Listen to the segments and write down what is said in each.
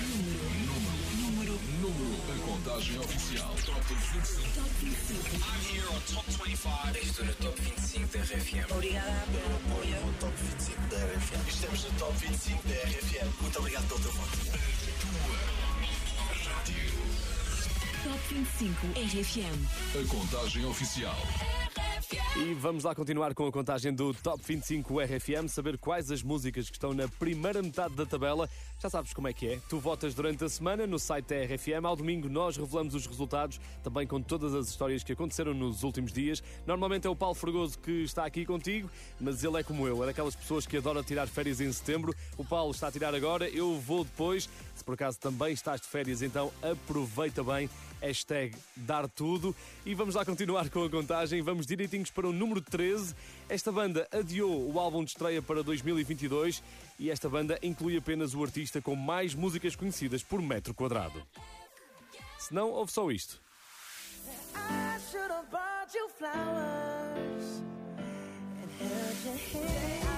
A contagem oficial. Top 25. Top 25. I'm here on Top 25. Estou no Top 25 da RFM. Obrigada pelo apoio. Top 25 da RFM. Estamos no Top 25 da RFM. Muito obrigado pelo teu voto. Rádio. Top 25 RFM. A contagem oficial. E vamos lá continuar com a contagem do Top 25 RFM, saber quais as músicas que estão na primeira metade da tabela. Já sabes como é que é. Tu votas durante a semana no site da RFM. Ao domingo nós revelamos os resultados, também com todas as histórias que aconteceram nos últimos dias. Normalmente é o Paulo Fregoso que está aqui contigo, mas ele é como eu, é daquelas pessoas que adora tirar férias em setembro. O Paulo está a tirar agora, eu vou depois. Se por acaso também estás de férias, então aproveita bem. Hashtag dar tudo. E vamos lá continuar com a contagem. Vamos direitinhos para o número 13. Esta banda adiou o álbum de estreia para 2022 e esta banda inclui apenas o artista com mais músicas conhecidas por metro quadrado. Se não, ouve só isto. I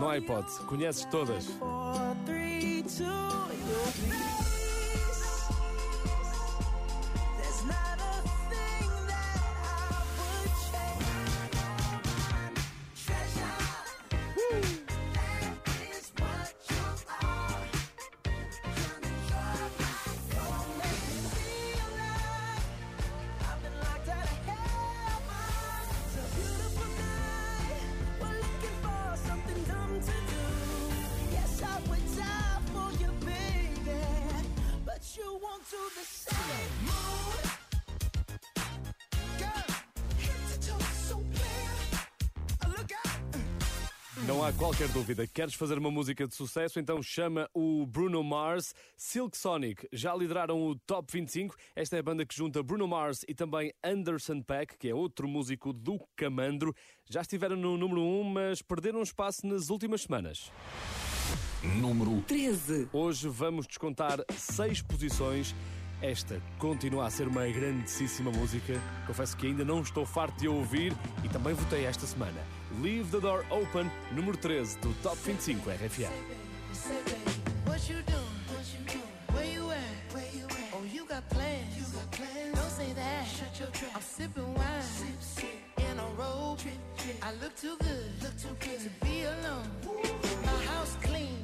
Não há hipótese, conheces todas. Não há qualquer dúvida. Queres fazer uma música de sucesso? Então chama o Bruno Mars. Silk Sonic já lideraram o Top 25. Esta é a banda que junta Bruno Mars e também Anderson Peck, que é outro músico do Camandro. Já estiveram no número 1, mas perderam espaço nas últimas semanas. Número 13. Hoje vamos descontar seis posições. Esta continua a ser uma grandíssima música. Confesso que ainda não estou farto de a ouvir e também votei esta semana. Leave the Door Open, número 13 do Top 25 RFM. Say, baby, what you doing? What you doing? Where you at? Where you at? Oh, you got plans. You got plans. Don't say that. Shut your trap. I'm sipping wine. Sip, sip. In a robe. Trip, trip. I look too good. Look too good to be alone. My house clean.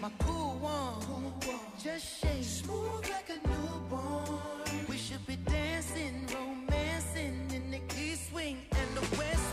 My pool warm. Pool warm. Just shake. Smooth like a newborn. We should be dancing, romancing in the east wing and the west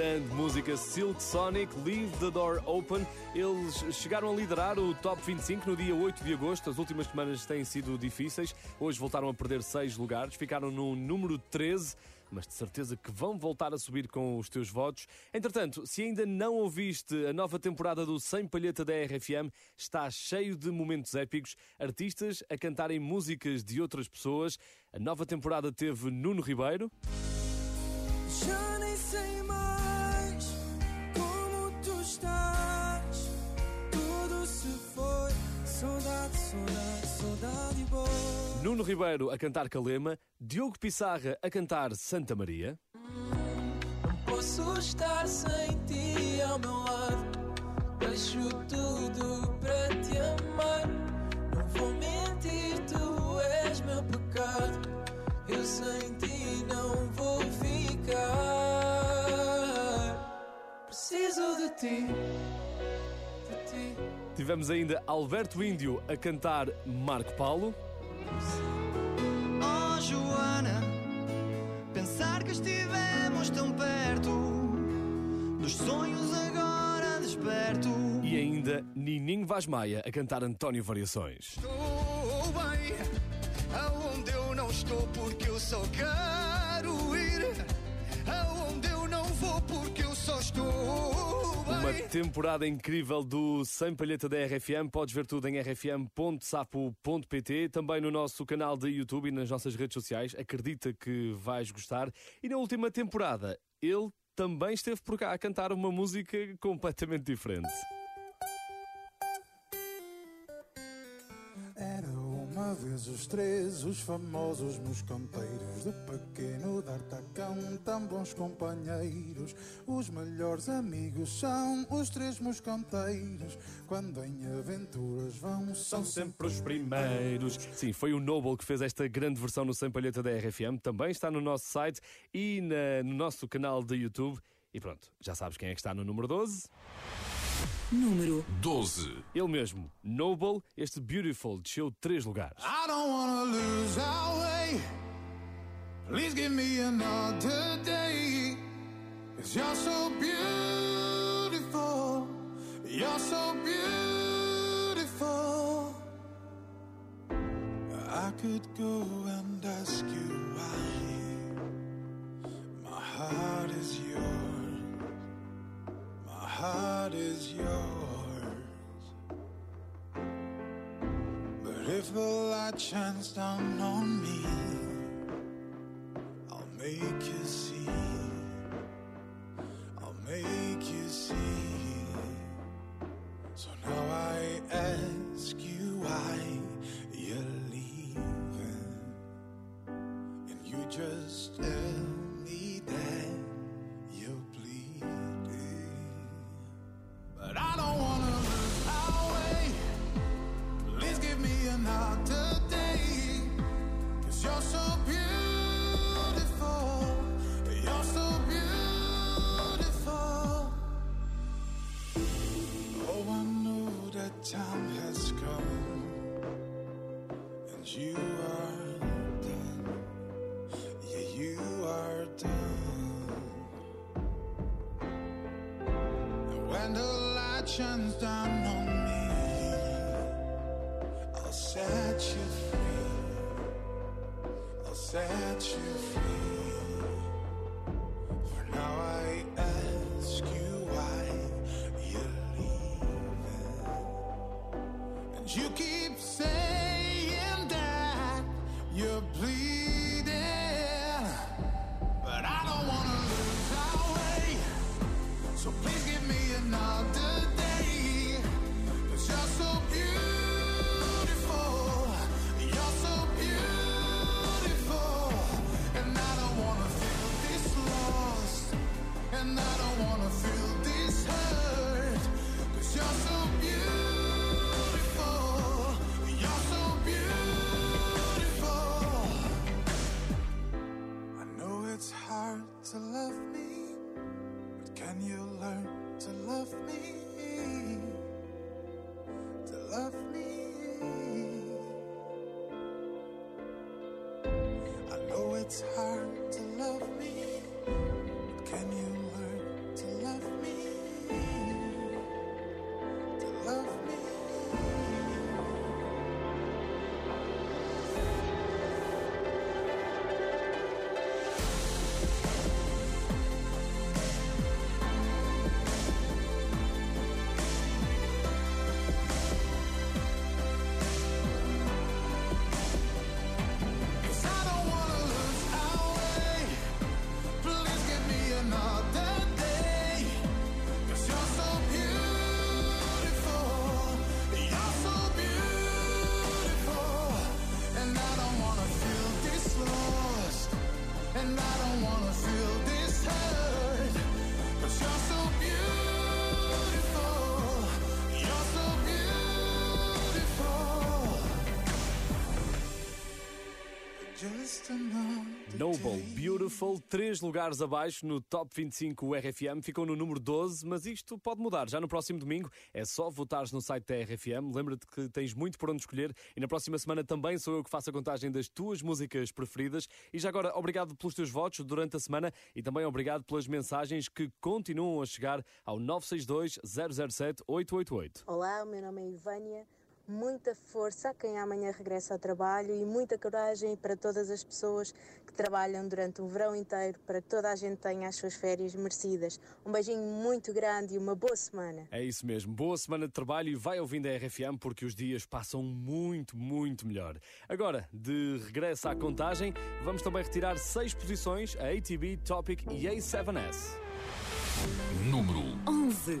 grande música Silk Sonic, Leave the Door Open. Eles chegaram a liderar o Top 25 no dia 8 de agosto. As últimas semanas têm sido difíceis. Hoje voltaram a perder 6 lugares, ficaram no número 13 mas de certeza que vão voltar a subir com os teus votos. Entretanto, se ainda não ouviste a nova temporada do Sem Palheta da RFM, está cheio de momentos épicos, artistas a cantarem músicas de outras pessoas. A nova temporada teve Nuno Ribeiro. Já nem sei mais se foi, saudade, saudade, saudade boa. Nuno Ribeiro a cantar Calema, Diogo Pissarra a cantar Santa Maria, Não posso estar sem ti ao meu lado. Deixo tudo para te amar. Não vou mentir, tu és meu pecado. Eu sem ti não vou ficar. Preciso de ti, de ti. Tivemos ainda Alberto Índio a cantar Marco Paulo, Oh Joana, pensar que estivemos tão perto dos sonhos agora desperto. e ainda Nininho Vaz Maia a cantar António Variações. Estou bem, aonde eu não estou porque eu só quero ir, aonde eu não vou porque eu só estou. Uma temporada incrível do Sem Palheta da RFM. Podes ver tudo em rfm.sapo.pt, também no nosso canal de YouTube e nas nossas redes sociais. Acredita que vais gostar. E na última temporada, ele também esteve por cá a cantar uma música completamente diferente. Uma vez os três, os famosos moscanteiros De pequeno d'Artacão, tão bons companheiros Os melhores amigos são os três moscanteiros Quando em aventuras vão, são Sempre os primeiros. Sim, foi o Noble que fez esta grande versão no Sem Palheta da RFM. Também está no nosso site e na- no nosso canal de YouTube. E pronto, já sabes quem é que está no número 12? Número 12. Ele mesmo, Noble, este Beautiful, desceu três lugares. I don't wanna lose our way. Please give me another day. Cause you're so beautiful. You're so beautiful. I could go and ask you why. My heart is yours. Heart is yours. But if the light shines down on me, I'll make you see. I'll make shines down on me, I'll set you free. I'll set you free. For now I ask you why you're leaving. And you keep Noble. Beautiful, três lugares abaixo no Top 25 RFM, ficou no número 12, mas isto pode mudar. Já no próximo domingo é só votares no site da RFM. Lembra-te que tens muito por onde escolher e na próxima semana também sou eu que faço a contagem das tuas músicas preferidas. E já agora, obrigado pelos teus votos durante a semana e também obrigado pelas mensagens que continuam a chegar ao 962 007 888. Olá, o meu nome é Ivânia. Muita força a quem amanhã regressa ao trabalho e muita coragem para todas as pessoas que trabalham durante o verão inteiro para que toda a gente tenha as suas férias merecidas. Um beijinho muito grande e uma boa semana. É isso mesmo. Boa semana de trabalho e vai ouvindo a RFM porque os dias passam muito, muito melhor. Agora, de regresso à contagem, vamos também retirar seis posições a ATB, Topic e A7S. Número 11.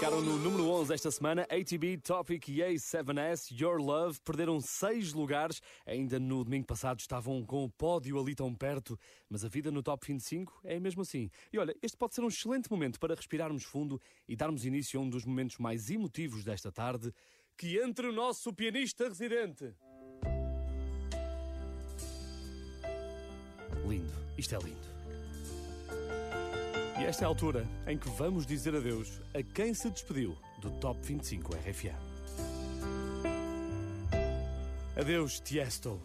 Ficaram no número 11 esta semana, ATB, Topic e A7S, Your Love, perderam seis lugares. Ainda no domingo passado estavam com o pódio ali tão perto, mas a vida no Top 25 é mesmo assim. E olha, este pode ser um excelente momento para respirarmos fundo e darmos início a um dos momentos mais emotivos desta tarde, que entre o nosso pianista residente. Lindo, isto é lindo. E esta é a altura em que vamos dizer adeus a quem se despediu do Top 25 RFA. Adeus, Tiesto.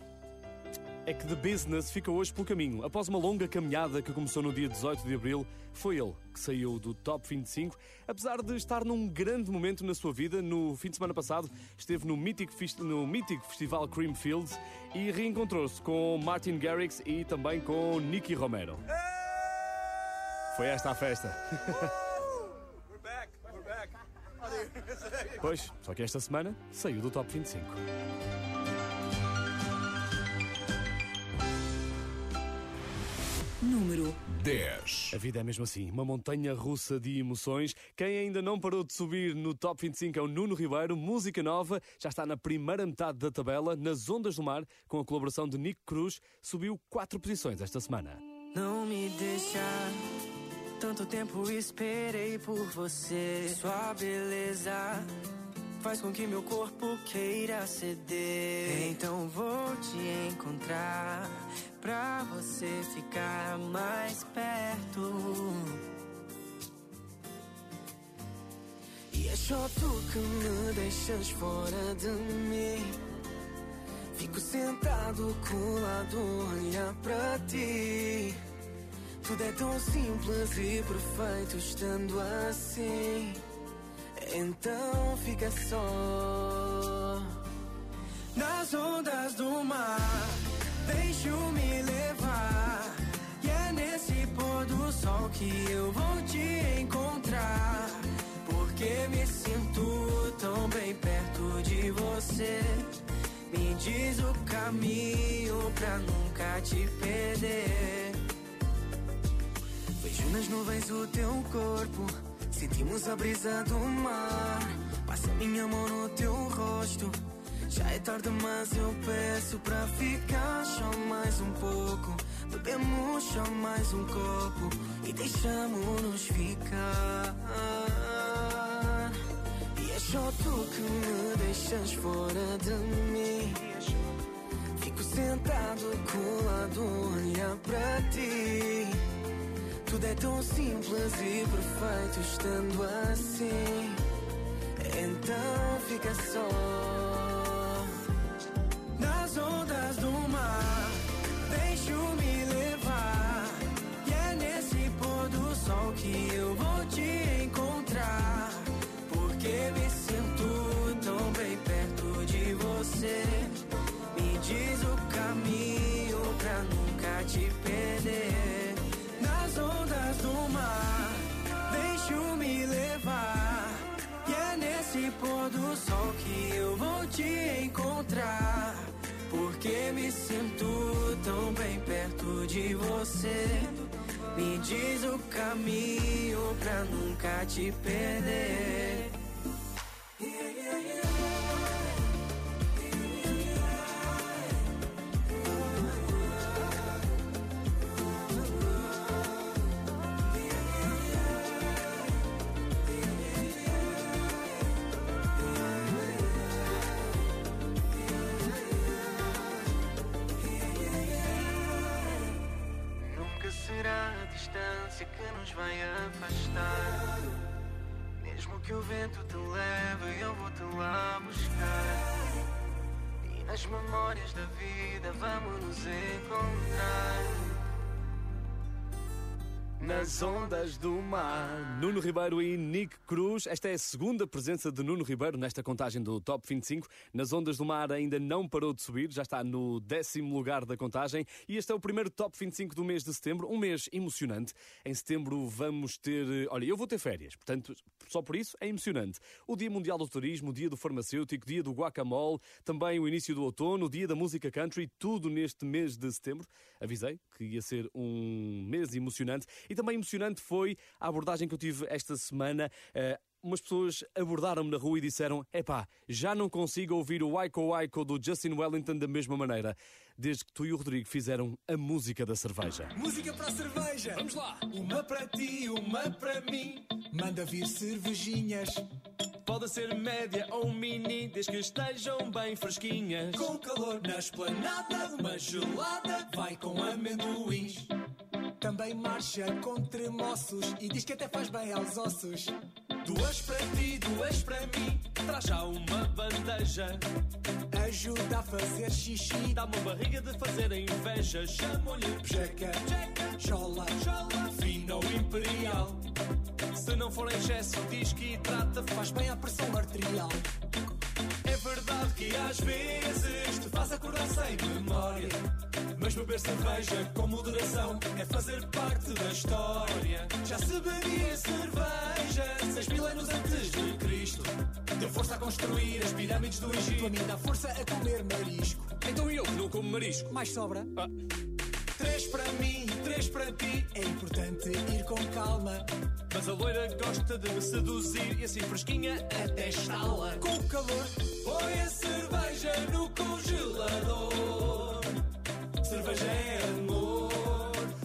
É que The Business fica hoje pelo caminho. Após uma longa caminhada que começou no dia 18 de abril, foi ele que saiu do Top 25, apesar de estar num grande momento na sua vida. No fim de semana passado, esteve no mítico, no mítico Festival Creamfields e reencontrou-se com Martin Garrix e também com Nicky Romero. Foi esta a festa. Pois, só que esta semana saiu do Top 25. Número 10. A vida é mesmo assim, uma montanha russa de emoções. Quem ainda não parou de subir no Top 25 é o Nuno Ribeiro, música nova, já está na primeira metade da tabela, nas ondas do mar, com a colaboração de Nico Cruz, subiu quatro posições esta semana. Não me deixa. Tanto tempo esperei por você. Sua beleza faz com que meu corpo queira ceder. Então vou te encontrar pra você ficar mais perto. E é só tu que me deixas fora de mim. Fico sentado colado, olhar pra ti. Tudo é tão simples e perfeito estando assim. Então fica só nas ondas do mar. Deixo-me levar. E é nesse pôr do sol que eu vou te encontrar. Porque me sinto tão bem perto de você. Me diz o caminho pra nunca te perder. Nas nuvens o teu corpo. Sentimos a brisa do mar. Passa minha mão no teu rosto. Já é tarde, mas eu peço pra ficar só mais um pouco. Bebemos só mais um copo e deixamos-nos ficar. E é só tu que me deixas fora de mim. Fico sentado colado, olhar pra ti. Tudo é tão simples e perfeito estando assim. Então fica só nas ondas do mar. Deixo-me levar. E é nesse pôr do sol que eu vou te encontrar. Porque me sinto tão bem perto de você. Me diz o caminho pra nunca te perder. De você. Me diz o caminho pra nunca te perder. Nas ondas do mar. Nuno Ribeiro e Nick Cruz. Esta é a segunda presença de Nuno Ribeiro nesta contagem do Top 25. Nas ondas do mar ainda não parou de subir, já está no décimo lugar da contagem. E este é o primeiro Top 25 do mês de setembro, um mês emocionante. Em setembro vamos ter. Olha, eu vou ter férias, portanto, só por isso é emocionante. O Dia Mundial do Turismo, o Dia do Farmacêutico, Dia do Guacamole, também o início do outono, o Dia da Música Country, tudo neste mês de setembro. Avisei que ia ser um mês emocionante. E também emocionante foi a abordagem que eu tive esta semana. eh, umas pessoas abordaram-me na rua e disseram: Epá, já não consigo ouvir o Waiko Waiko do Justin Wellington da mesma maneira, desde que tu e o Rodrigo fizeram a música da cerveja. Música para a cerveja. Vamos lá. Uma para ti, uma para mim. Manda vir cervejinhas. Pode ser média ou mini, desde que estejam bem fresquinhas. Com calor na esplanada, uma gelada vai com. Marcha com tremoços e diz que até faz bem aos ossos. Duas para ti, duas para mim, traz já uma bandeja. Ajuda a fazer xixi. Dá uma barriga de fazer a inveja. Chamo-lhe Jeca, chola, chola, fino imperial. Se não for em excesso, diz que hidrata, Faz bem à pressão arterial. Verdade que às vezes te faz acordar sem memória. Mas beber cerveja com moderação é fazer parte da história. Já se bebia cerveja seis mil anos antes de Cristo. Deu força a construir as pirâmides do Egito. A mim dá força a comer marisco. Então eu que não como marisco. Mais sobra. Ah. Três para mim, três para ti. É importante ir com calma. Mas a loira gosta de me seduzir e assim fresquinha até estala. Com calor, Põe a cerveja no congelador. Cerveja é amor,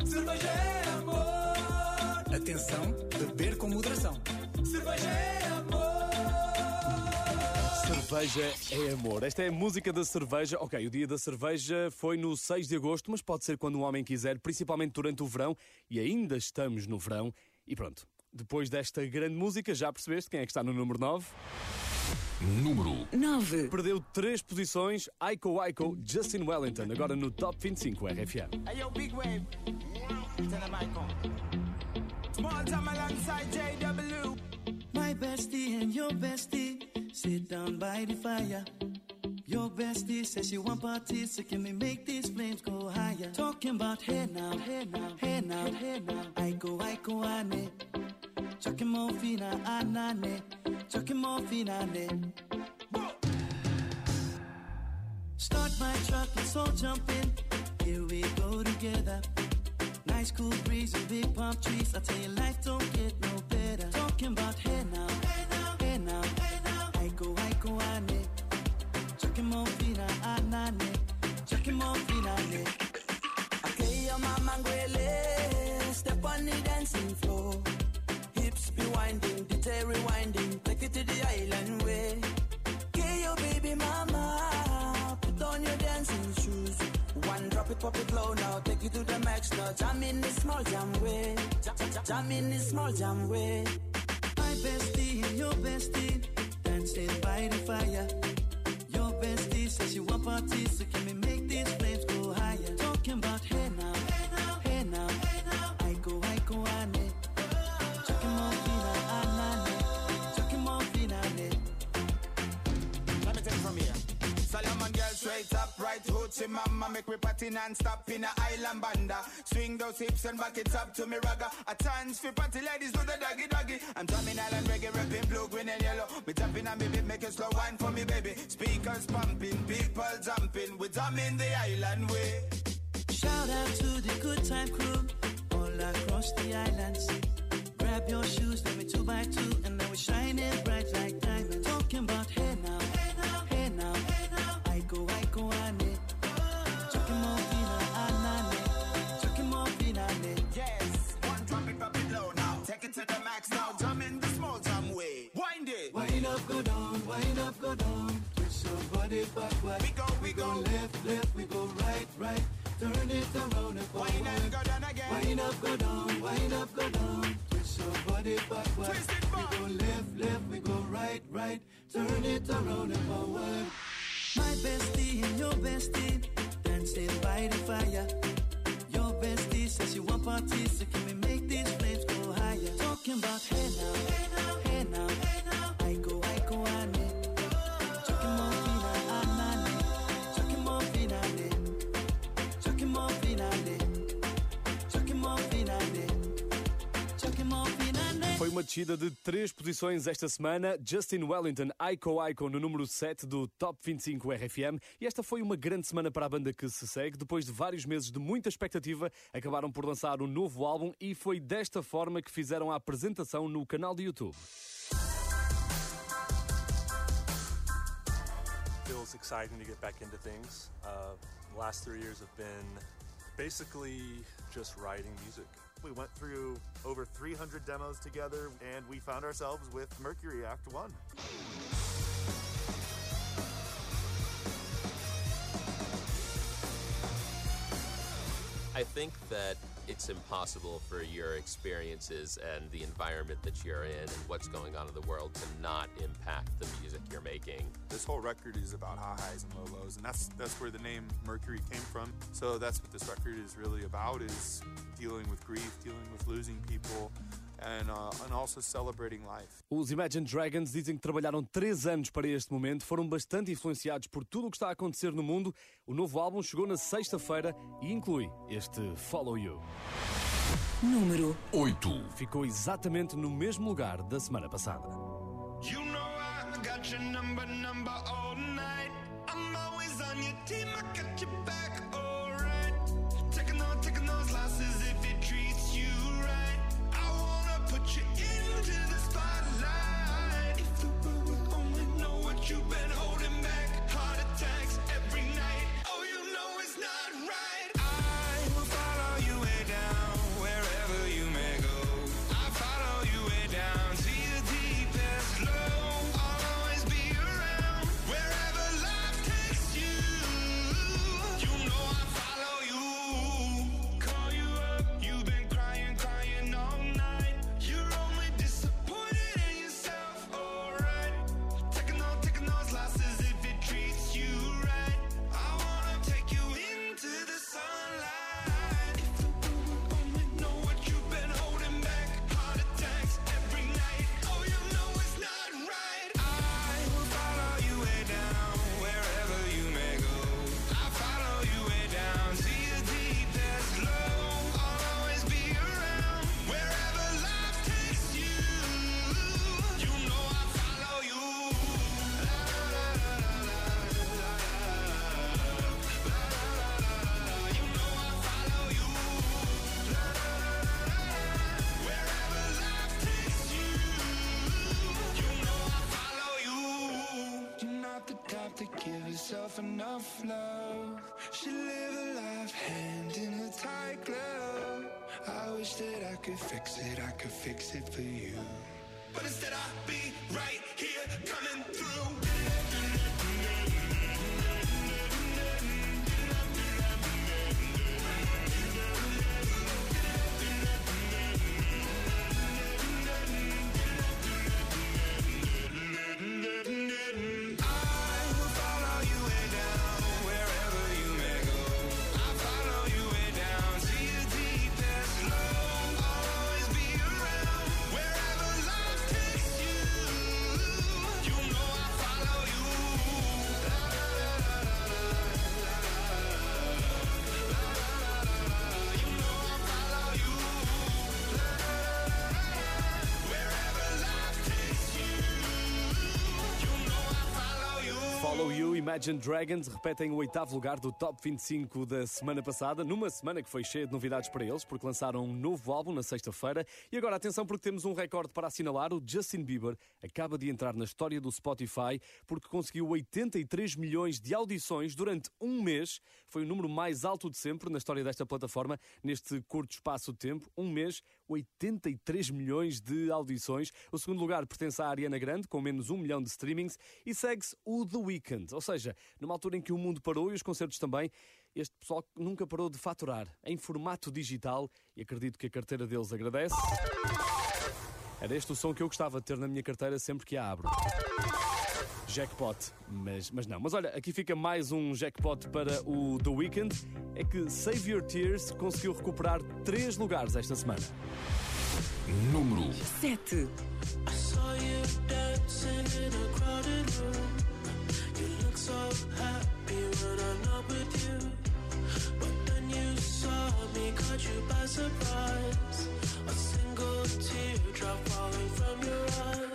cerveja é amor. atenção, beber com moderação. Cerveja é amor. Cerveja é amor. Esta é a música da cerveja. Ok, o dia da cerveja foi no 6 de agosto, mas pode ser quando um homem quiser, principalmente durante o verão, e ainda estamos no verão. E pronto, depois desta grande música, já percebeste quem é que está no número 9? Número 9. Perdeu três posições, Aiko Aiko, Justin Wellington, agora no Top 25 RFM. Hey, yo, big wave. Small time alongside JW. My bestie and your bestie sit down by the fire. Your bestie says she want parties, so can we make these flames go higher? Talking about hey now, hey now, hey now, hey now. I go, I go, ane. Chucking fina, anane. Ah, ah, Chucking more fina, ane. Ah, Start my truck, let's all jump in. Here we go together. Nice cool breeze and big palm trees. I tell you, life don't get no better. Talking about hey now, hey now, hey now, hey now. I go, I go, ane. Chucking more fina, anane. Ane. Okay, mama. Step on the dancing floor. Hips be winding, the tail rewinding. Take it to the island way. Okay, your baby mama. Put on your dancing shoes. One drop it, pop it low now. Take it to the max now. Jam in the small jam way. Jam, jam, jam in the small jam way. My bestie your bestie dancing by the fire. Your bestie says she want parties, so can we make these flames go higher? Talking about right hoochie mama Make me party non-stop in a island banda. Swing those hips and back it up to me ragga. A chance for party ladies do the doggy doggy. I'm drumming island reggae, rapping blue, green and yellow. Me tapping on me beat, making slow wine for me baby. Speakers pumping, people jumping. We drumming the island way. Shout out to the good time crew all across the islands. Grab your shoes, let me two by two, and now we're shining bright like diamonds. Talking about hey now, hey now, hey now, hey now. I go, go, ane. Chucking anane. Chucking more fina. Yes, one drop it, drop it low now Take it to the max now, jam in the small jam way Wind it Wind up, go down, wind up, go down. Twist your body backward. We go, we go. left, left, we go right, right. Turn it around and forward. Wind and go down again Wind up, go down, wind up, go down. Twist your body backward. Twist it back. We go left, left, we go right, right. Turn it around and forward. My bestie and your bestie dancing by the fire. Your bestie says she want parties, so can we make these flames go higher? Talking about hey now, hey now, uma descida de três posições esta semana. Justin Wellington, Aiko Aiko, no número 7 do Top 25 RFM. E esta foi uma grande semana para a banda que se segue. Depois de vários meses de muita expectativa, acabaram por lançar um novo álbum e foi desta forma que fizeram a apresentação no canal do YouTube. feels exciting to get back into things. Uh, last three years have been basically just writing music. We went through over 300 demos together and we found ourselves with Mercury Act 1. I think that it's impossible for your experiences and the environment that you're in and what's going on in the world to not impact the music you're making. This whole record is about high highs and low lows, and that's that's where the name Mercury came from. So that's what this record is really about: is dealing with grief, dealing with losing people, and uh, and also celebrating life. Os Imagine Dragons dizem que trabalharam três anos para este momento, foram bastante influenciados por tudo o que está a acontecer no mundo. O novo álbum chegou na sexta-feira e inclui este Follow You. Número 8. Ficou exatamente no mesmo lugar da semana passada. Could fix it, I could fix it for you. But instead, I'll be right here Imagine Dragons repetem o oitavo lugar do Top 25 da semana passada, numa semana que foi cheia de novidades para eles, porque lançaram um novo álbum na sexta-feira. E agora atenção, porque temos um recorde para assinalar: o Justin Bieber acaba de entrar na história do Spotify porque conseguiu 83 milhões de audições durante um mês. Foi o número mais alto de sempre na história desta plataforma, neste curto espaço de tempo. Um mês, 83 milhões de audições. O segundo lugar pertence à Ariana Grande, com menos um milhão de streamings, e segue-se o The Weeknd. Ou seja, numa altura em que o mundo parou e os concertos também, este pessoal nunca parou de faturar em formato digital e acredito que a carteira deles agradece. Era este o som que eu gostava de ter na minha carteira sempre que a abro. Jackpot, mas, mas não. Mas olha, aqui fica mais um jackpot para o The Weeknd. É que Save Your Tears conseguiu recuperar três lugares esta semana. Número 7. I saw you dancing in a crowded room. You look so happy when I'm not with you. But then you saw me, caught you by surprise. A single teardrop falling from your eye.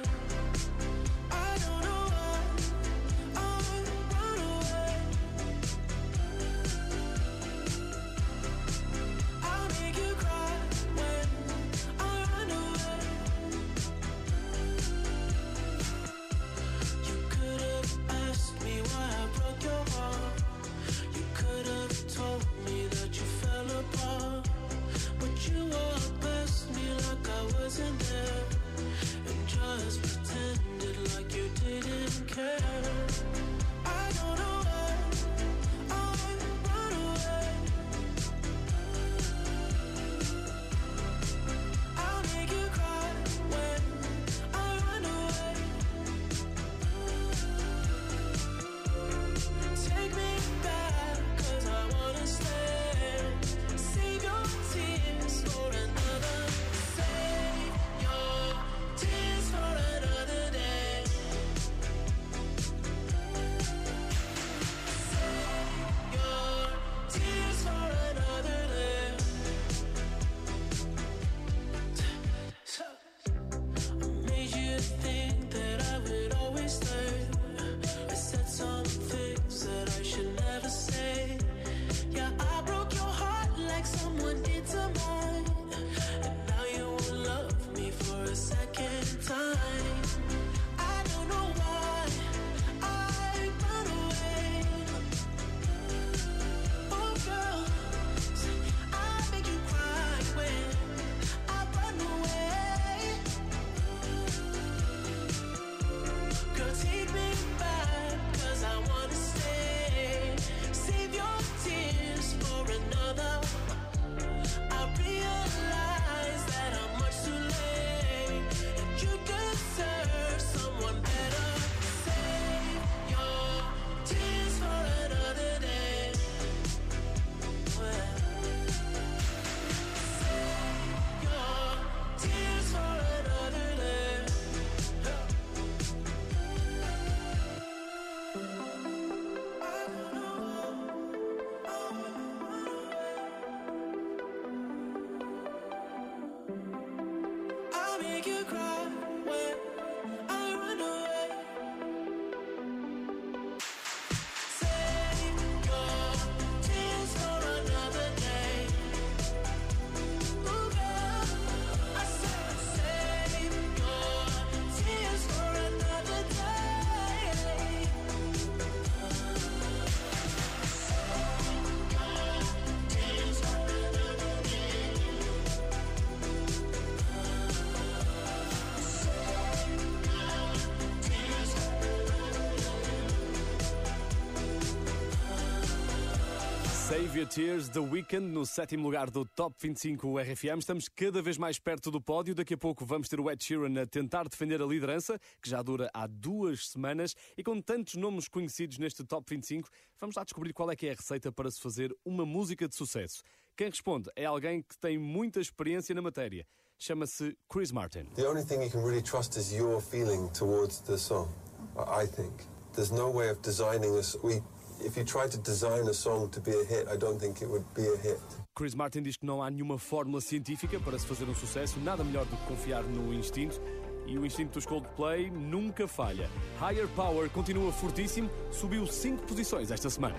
Your Tears, The Weekend, no sétimo lugar do Top 25 RFM. Estamos cada vez mais perto do pódio. Daqui a pouco vamos ter o Ed Sheeran a tentar defender a liderança, que já dura há duas semanas. E com tantos nomes conhecidos neste Top 25, vamos lá descobrir qual é que é a receita para se fazer uma música de sucesso. Quem responde é alguém que tem muita experiência na matéria. Chama-se Chris Martin. The only thing you can really trust is your feeling towards the song, I think. There's no way of designing this. We if you try to design a song to be a hit, I don't think it would be a hit. Chris Martin diz que não há nenhuma fórmula científica para se fazer um sucesso, nada melhor do que confiar no instinto. E o instinto dos Coldplay nunca falha. Higher Power continua fortíssimo, subiu 5 posições esta semana.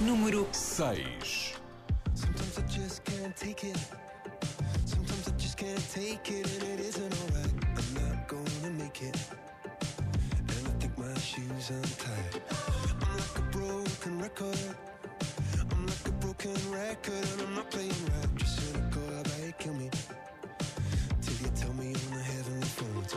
Número 6. Sometimes I just can't take it. Sometimes I just can't take it, and it isn't alright. I'm not gonna make it. And I think my shoes untied. Broken record. I'm like a broken record, and I'm not playing right. Just cynical, I bet kill me. Till you tell me on the heavenly phone to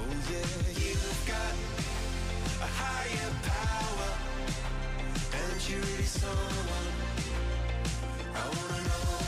Oh yeah, you've got a higher power, and you're really someone I wanna know.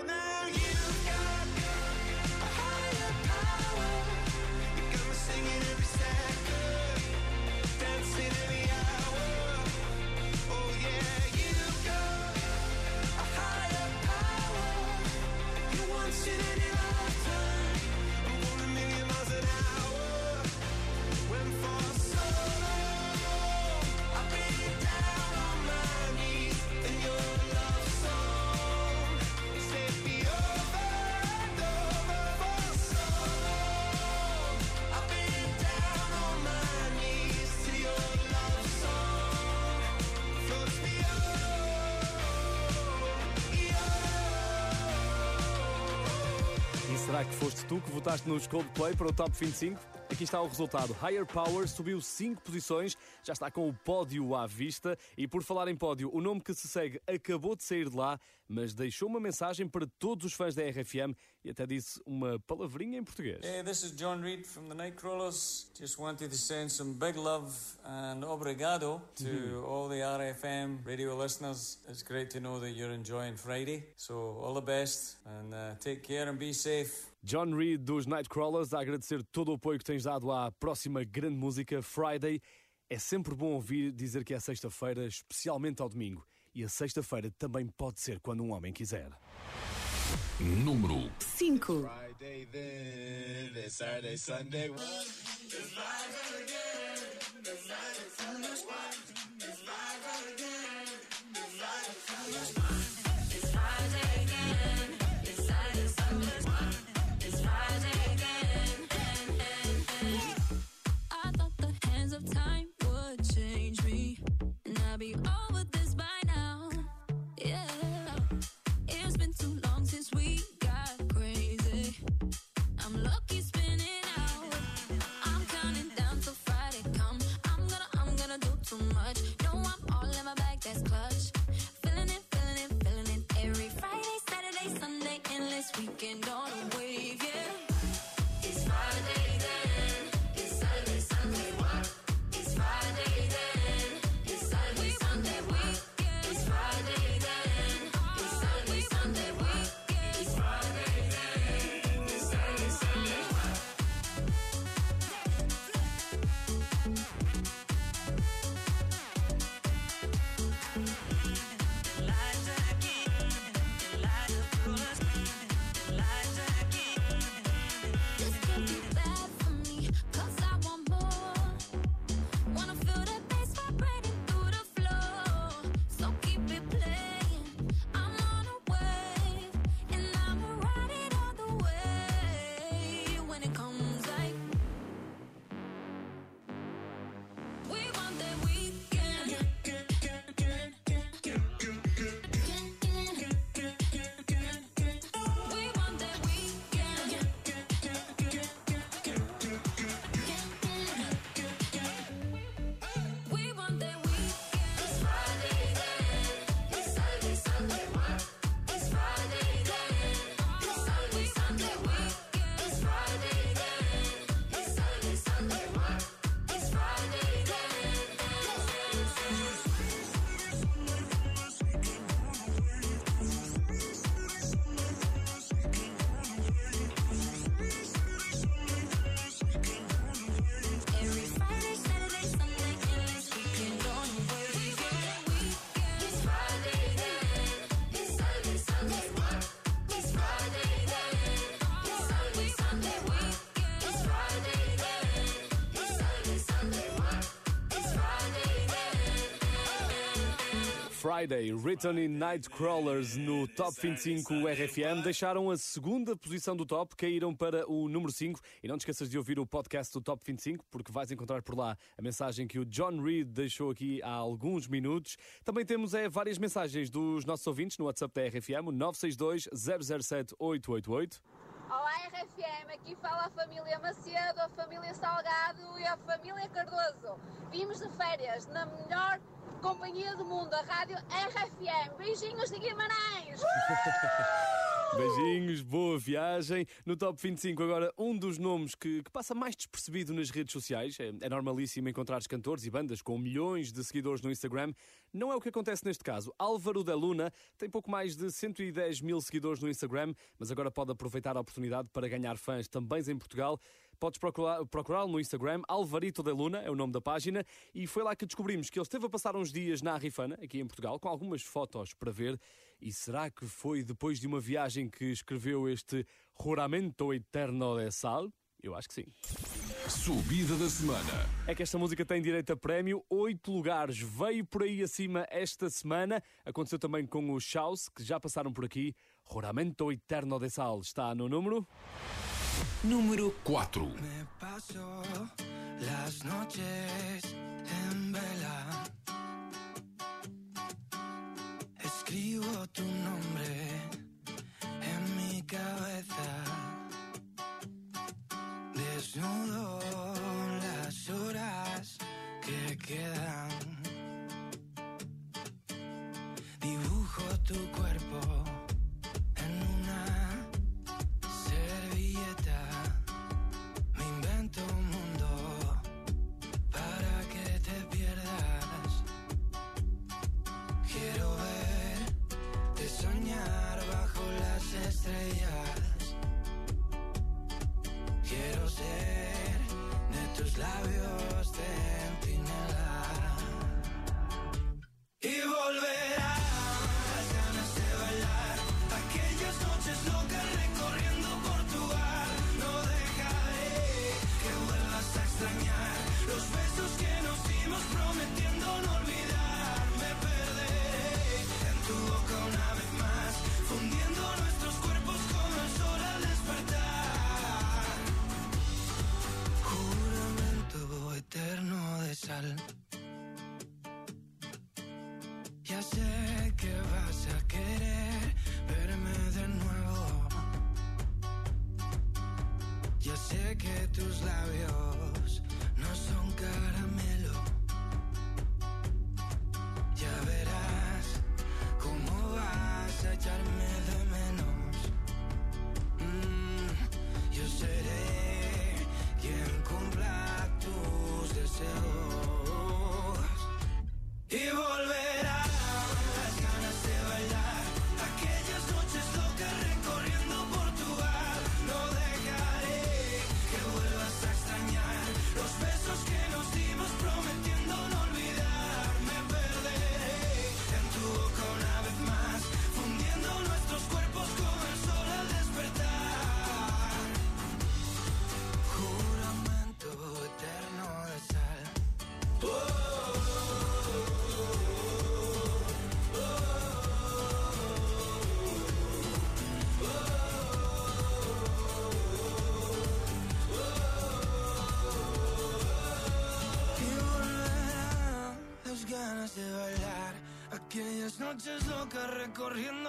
foste tu que votaste nos Coldplay para o Top 25? Aqui está o resultado. Higher Power subiu 5 posições, já está com o pódio à vista. E por falar em pódio, o nome que se segue acabou de sair de lá, mas deixou uma mensagem para todos os fãs da RFM e até disse uma palavrinha em português. Hey, this is John Reed from the Nightcrawlers. Just wanted to send some big love and obrigado to Mhm. all the RFM radio listeners. It's great to know that you're enjoying Friday. So, all the best and uh, take care and be safe. John Reed dos Nightcrawlers a agradecer todo o apoio que tens dado à próxima grande música, Friday. É sempre bom ouvir dizer que é sexta-feira, especialmente ao domingo. E a sexta-feira também pode ser quando um homem quiser. Número 5. Friday then, it's Saturday, Sunday. I Friday, Written in Nightcrawlers no Top 25 RFM, deixaram a segunda posição do top, caíram para o número 5. E não te esqueças de ouvir o podcast do Top 25, porque vais encontrar por lá a mensagem que o John Reed deixou aqui há alguns minutos. Também temos é, várias mensagens dos nossos ouvintes no WhatsApp da RFM, o 962 007 888. Olá RFM, aqui fala a família Macedo, a família Salgado e a família Cardoso. Vimos de férias na melhor companhia do mundo, a rádio RFM. Beijinhos de Guimarães! Beijinhos, boa viagem. No Top 25, agora, um dos nomes que, que passa mais despercebido nas redes sociais. É, é normalíssimo encontrar cantores e bandas com milhões de seguidores no Instagram. Não é o que acontece neste caso. Álvaro da Luna tem pouco mais de 110 mil seguidores no Instagram, mas agora pode aproveitar a oportunidade para ganhar fãs também em Portugal. Podes procurá-lo no Instagram, Alvarito da Luna, é o nome da página, e foi lá que descobrimos que ele esteve a passar uns dias na Arrifana, aqui em Portugal, com algumas fotos para ver. E será que foi depois de uma viagem que escreveu este Juramento Eterno de Sal? Eu acho que sim. Subida da semana. É que esta música tem direito a prémio, oito lugares. Veio por aí acima esta semana. Aconteceu também com os Chaos, que já passaram por aqui. Juramento Eterno de Sal está no número. Número 4. Me paso las noches en vela. Escribo tu nombre en mi cabeza. Desnudo las horas que quedan. Dibujo tu cuerpo to stay noches locas recorriendo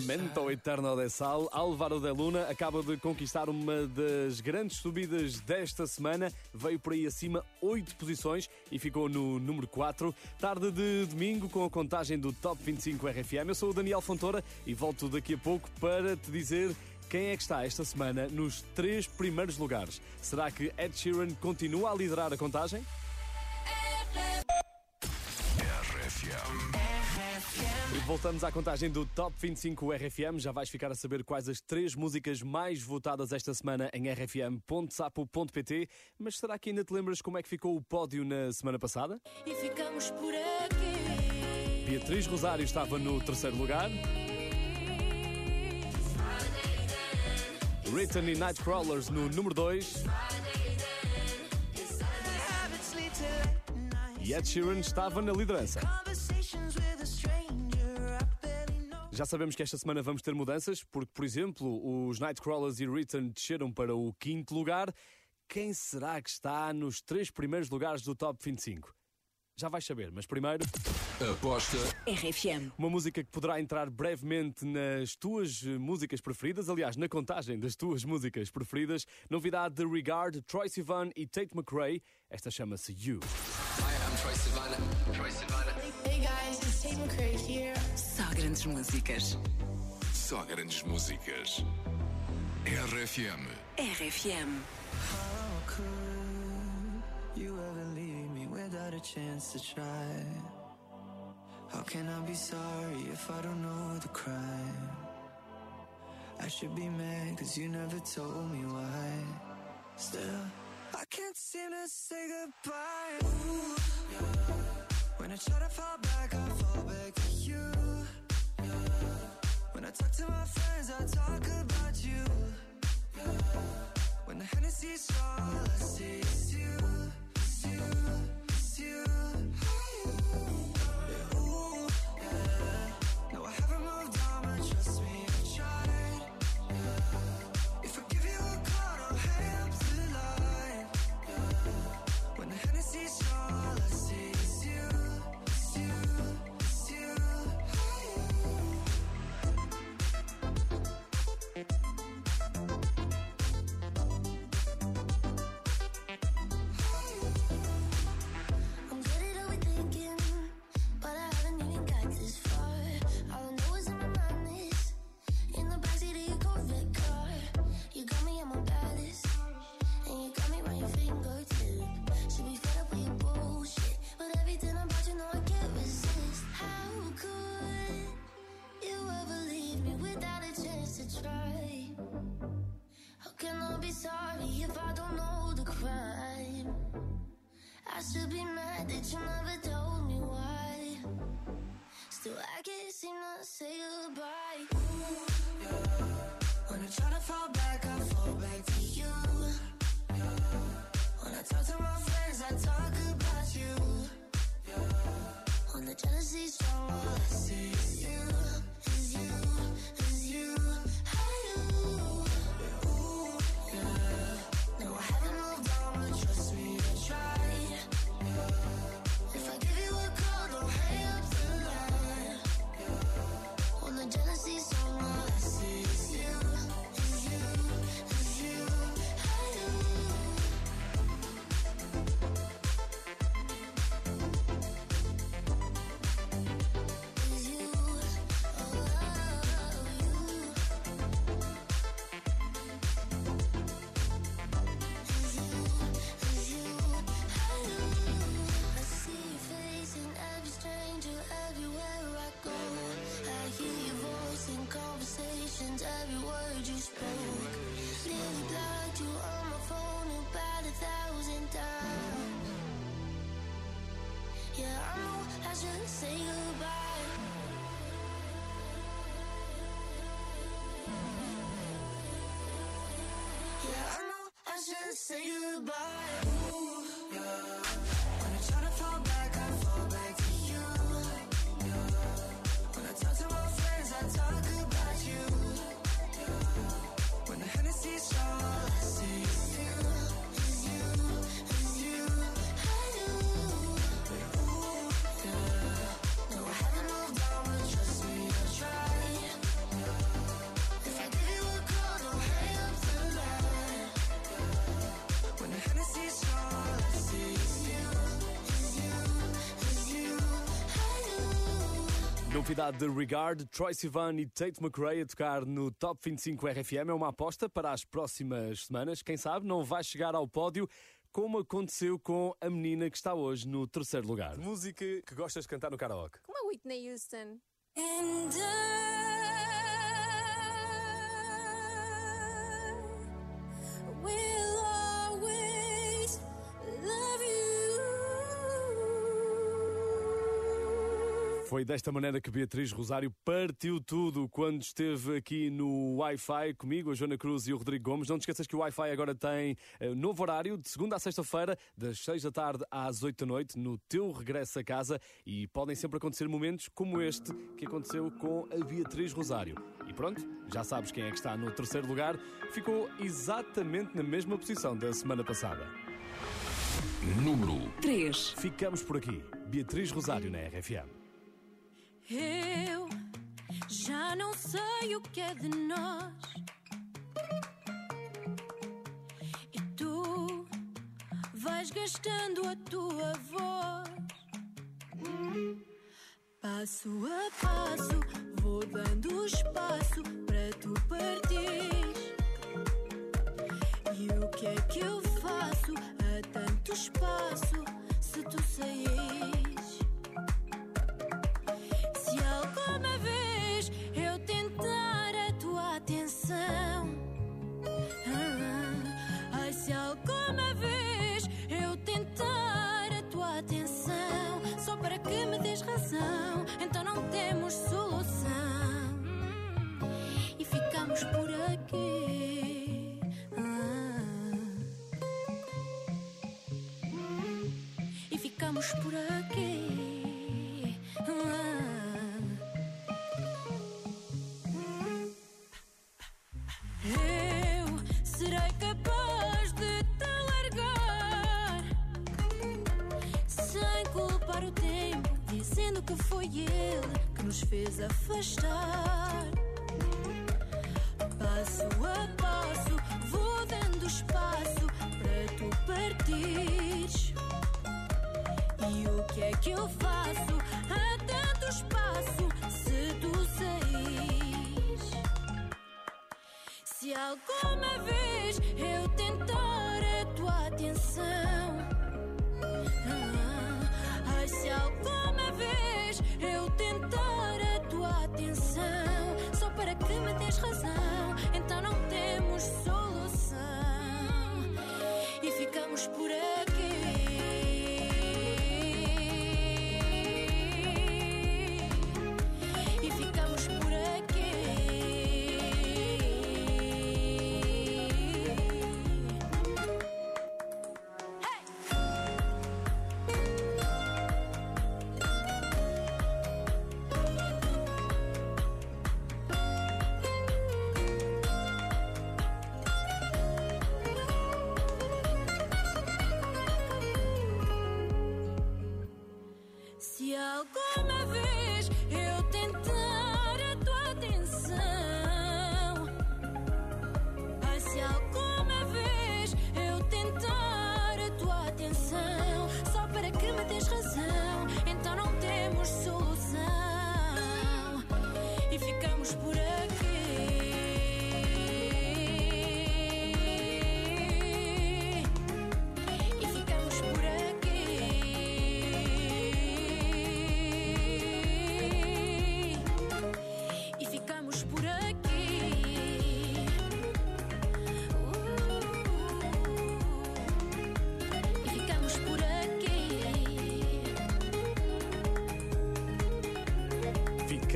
Lamento Eterno de Sal, Álvaro de Luna acaba de conquistar uma das grandes subidas desta semana. Veio por aí acima oito posições e ficou no número 4. Tarde de domingo com a contagem do Top 25 RFM. Eu sou o Daniel Fontoura e volto daqui a pouco para te dizer quem é que está esta semana nos três primeiros lugares. Será que Ed Sheeran continua a liderar a contagem? E voltamos à contagem do Top 25 RFM. Já vais ficar a saber quais as três músicas mais votadas esta semana em rfm.sapo.pt. Mas será que ainda te lembras como é que ficou o pódio na semana passada? E ficamos por aqui. Beatriz Rosário estava no terceiro lugar. Written e Nightcrawlers no número 2. E Ed Sheeran estava na liderança. Já sabemos que esta semana vamos ter mudanças, porque, por exemplo, os Nightcrawlers e Written desceram para o quinto lugar. Quem será que está nos três primeiros lugares do Top 25? Já vais saber, mas primeiro. Aposta RFM. Uma música que poderá entrar brevemente nas tuas músicas preferidas, aliás, na contagem das tuas músicas preferidas. Novidade de Regard, Troy Sivan e Tate McRae. Esta chama-se You. Hi, I'm Troy Sivan. Troy Sivan. Hey guys, it's Tate McRae here. Só grandes músicas. Só grandes músicas. RFM. RFM. How could you ever leave me without a chance to try? How can I be sorry if I don't know the crime? I should be mad cause you never told me why. Still, I can't seem to say goodbye. Ooh, yeah. When I try to fall back, I fall back to you. Yeah. When I talk to my friends, I talk about you. Yeah. When the Hennessy's all I see is you, it's you, it's you. Talk to my friends, I talk about you. When the jealousy's strong, all I see is you, you, say goodbye. Yeah, I know I should say goodbye. Ooh, yeah. When I try to fall back, I fall back to you. Yeah. When I talk to my friends, I talk about you. Yeah. When the see you, Novidade de Regard, Troy Sivan e Tate McRae a tocar no Top 25 RFM é uma aposta para as próximas semanas. Quem sabe não vai chegar ao pódio como aconteceu com a menina que está hoje no terceiro lugar. Música que gostas de cantar no karaoke. Como a Whitney Houston. And Foi desta maneira que Beatriz Rosário partiu tudo quando esteve aqui no Wi-Fi comigo, a Joana Cruz e o Rodrigo Gomes. Não te esqueças que o Wi-Fi agora tem uh, novo horário, de segunda a sexta-feira, das seis da tarde às oito da noite, no teu regresso a casa. E podem sempre acontecer momentos como este que aconteceu com a Beatriz Rosário. E pronto, já sabes quem é que está no terceiro lugar. Ficou exatamente na mesma posição da semana passada. Número 3. Ficamos por aqui. Beatriz Rosário na RFM. Eu já não sei o que é de nós. E tu vais gastando a tua voz. Passo a passo, vou dando espaço para tu partir. E o que é que eu faço a tanto espaço se tu saís? Só para que me des razão, então não temos solução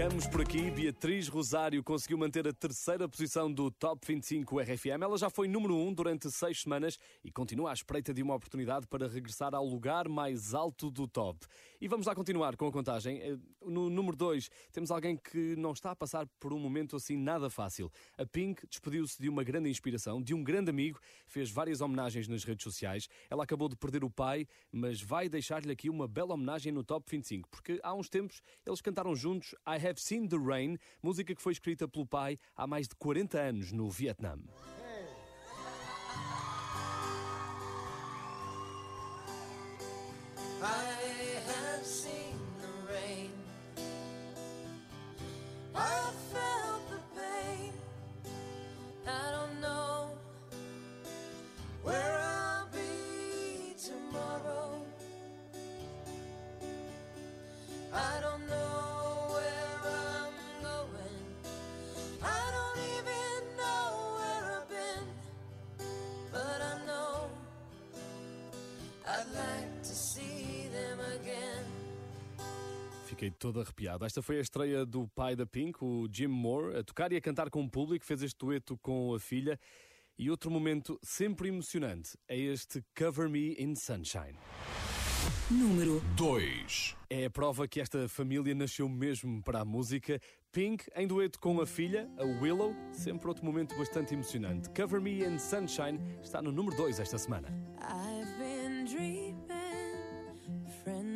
Ficamos por aqui. Beatriz Rosário conseguiu manter a terceira posição do Top 25 RFM. Ela já foi número 1 durante seis semanas e continua à espreita de uma oportunidade para regressar ao lugar mais alto do top. E vamos lá continuar com a contagem. No número 2 temos alguém que não está a passar por um momento assim nada fácil. A Pink despediu-se de uma grande inspiração, de um grande amigo, fez várias homenagens nas redes sociais. Ela acabou de perder o pai, mas vai deixar-lhe aqui uma bela homenagem no Top 25, porque há uns tempos eles cantaram juntos I Have Seen the Rain, música que foi escrita pelo pai há mais de 40 anos no Vietnã. Fiquei todo arrepiado. Esta foi a estreia do pai da Pink, o Jim Moore, a tocar e a cantar com o público, fez este dueto com a filha. E outro momento sempre emocionante é este Cover Me in Sunshine. Número 2 É a prova que esta família nasceu mesmo para a música. Pink em dueto com a filha, a Willow, sempre outro momento bastante emocionante. Cover Me in Sunshine está no número 2 esta semana. I've dreaming, friend.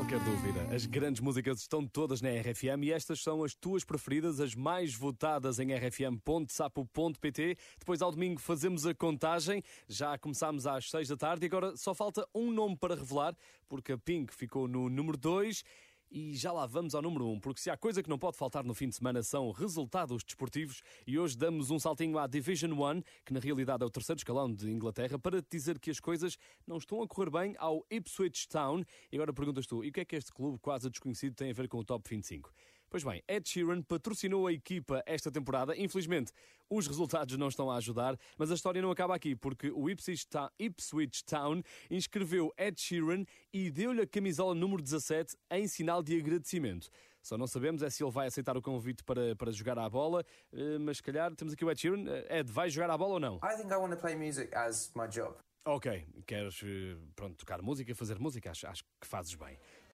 Qualquer dúvida. As grandes músicas estão todas na RFM e estas são as tuas preferidas, as mais votadas em rfm.sapo.pt. Depois, ao domingo, fazemos a contagem. Já começámos às 6 da tarde e agora só falta um nome para revelar, porque a Pink ficou no número 2. E já lá vamos ao número 1, um, porque se há coisa que não pode faltar no fim de semana são resultados desportivos e hoje damos um saltinho à Division 1, que na realidade é o terceiro escalão de Inglaterra, para te dizer que as coisas não estão a correr bem ao Ipswich Town. E agora perguntas tu, e o que é que este clube quase desconhecido tem a ver com o Top 25? Pois bem, Ed Sheeran patrocinou a equipa esta temporada. Infelizmente, os resultados não estão a ajudar, mas a história não acaba aqui, porque o Ipswich, Ta Ipswich Town inscreveu Ed Sheeran e deu-lhe a camisola número 17 em sinal de agradecimento. Só não sabemos é se ele vai aceitar o convite para, para jogar à bola, eh, mas se calhar temos aqui o Ed Sheeran. Eh, Ed, vai jogar à bola ou não? I think I want to play music as my job. Ok, queres eh, pronto, tocar música, fazer música, acho, acho que fazes bem.